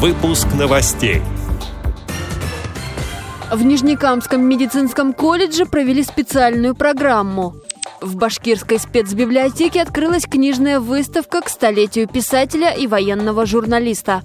Выпуск новостей. В Нижнекамском медицинском колледже провели специальную программу. В башкирской спецбиблиотеке открылась книжная выставка к столетию писателя и военного журналиста.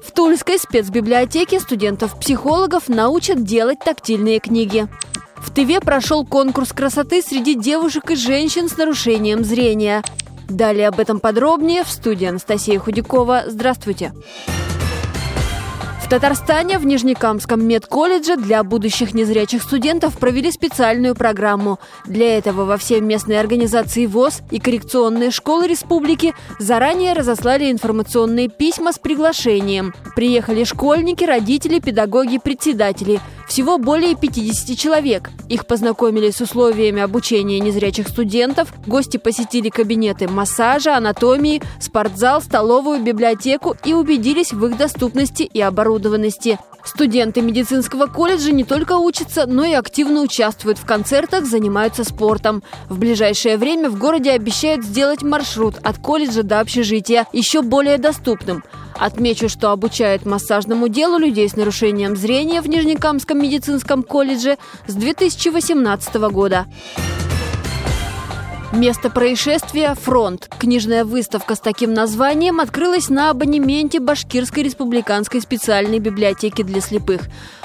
В Тульской спецбиблиотеке студентов-психологов научат делать тактильные книги. В ТВ прошел конкурс красоты среди девушек и женщин с нарушением зрения. Далее об этом подробнее в студии Анастасия Худякова. Здравствуйте. Здравствуйте. В Татарстане в Нижнекамском медколледже для будущих незрячих студентов провели специальную программу. Для этого во все местные организации ВОЗ и коррекционные школы республики заранее разослали информационные письма с приглашением. Приехали школьники, родители, педагоги, председатели. Всего более 50 человек. Их познакомили с условиями обучения незрячих студентов, гости посетили кабинеты массажа, анатомии, спортзал, столовую, библиотеку и убедились в их доступности и оборудованности. Студенты медицинского колледжа не только учатся, но и активно участвуют в концертах, занимаются спортом. В ближайшее время в городе обещают сделать маршрут от колледжа до общежития еще более доступным. Отмечу, что обучают массажному делу людей с нарушением зрения в Нижнекамском медицинском колледже с 2018 года. Место происшествия – фронт. Книжная выставка с таким названием открылась на абонементе Башкирской республиканской специальной библиотеки для слепых.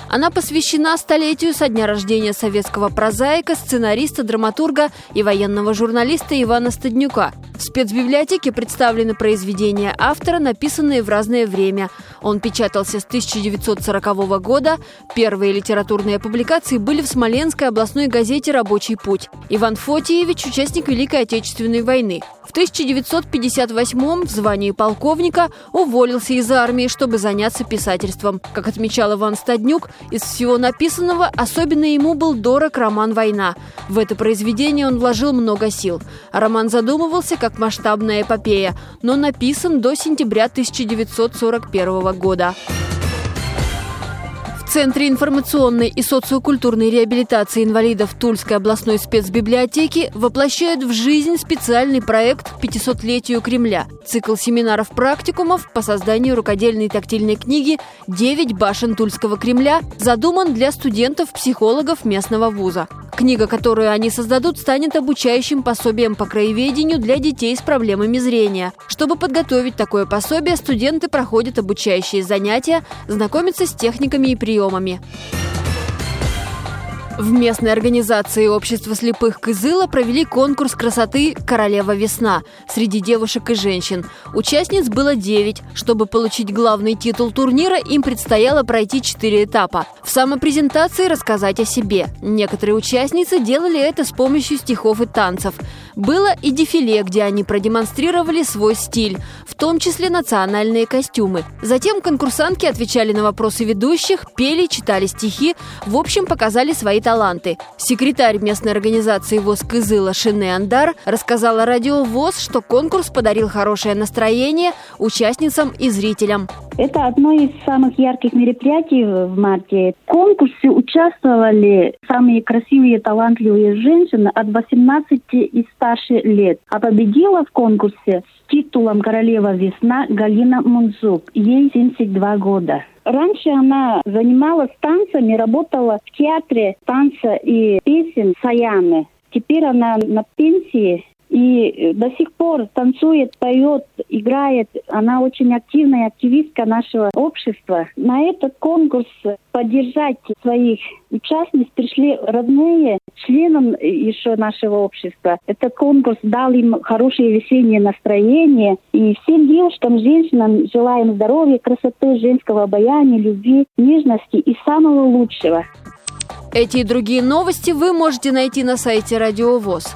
Она посвящена столетию со дня рождения советского прозаика, сценариста, драматурга и военного журналиста Ивана Стаднюка. В спецбиблиотеке представлены произведения автора, написанные в разное время. Он печатался с 1940 года. Первые литературные публикации были в Смоленской областной газете «Рабочий путь». Иван Фотиевич – участник Великой Отечественной войны. В 1958 в звании полковника уволился из армии, чтобы заняться писательством. Как отмечал Иван Стаднюк, из всего написанного особенно ему был дорог роман «Война». В это произведение он вложил много сил. Роман задумывался как масштабная эпопея, но написан до сентября 1941 года. Центре информационной и социокультурной реабилитации инвалидов Тульской областной спецбиблиотеки воплощают в жизнь специальный проект 500-летию Кремля. Цикл семинаров-практикумов по созданию рукодельной тактильной книги «Девять башен Тульского Кремля» задуман для студентов-психологов местного вуза. Книга, которую они создадут, станет обучающим пособием по краеведению для детей с проблемами зрения. Чтобы подготовить такое пособие, студенты проходят обучающие занятия, знакомятся с техниками и приемами. В местной организации общества слепых Кызыла провели конкурс красоты «Королева весна» среди девушек и женщин. Участниц было 9. Чтобы получить главный титул турнира, им предстояло пройти 4 этапа. В самопрезентации рассказать о себе. Некоторые участницы делали это с помощью стихов и танцев. Было и дефиле, где они продемонстрировали свой стиль, в том числе национальные костюмы. Затем конкурсантки отвечали на вопросы ведущих, пели, читали стихи, в общем, показали свои таланты. Секретарь местной организации ВОЗ Кызыла Шине Андар рассказала радио ВОЗ, что конкурс подарил хорошее настроение участницам и зрителям. Это одно из самых ярких мероприятий в марте. В конкурсе участвовали самые красивые, талантливые женщины от 18 и старше лет. А победила в конкурсе с титулом «Королева весна» Галина Мунзук. Ей 72 года. Раньше она занималась танцами, работала в театре танца и песен Саяны. Теперь она на пенсии и до сих пор танцует, поет, играет. Она очень активная активистка нашего общества. На этот конкурс поддержать своих участниц пришли родные, членам еще нашего общества. Этот конкурс дал им хорошее весеннее настроение. И всем девушкам, женщинам желаем здоровья, красоты, женского обаяния, любви, нежности и самого лучшего. Эти и другие новости вы можете найти на сайте Радио ВОЗ.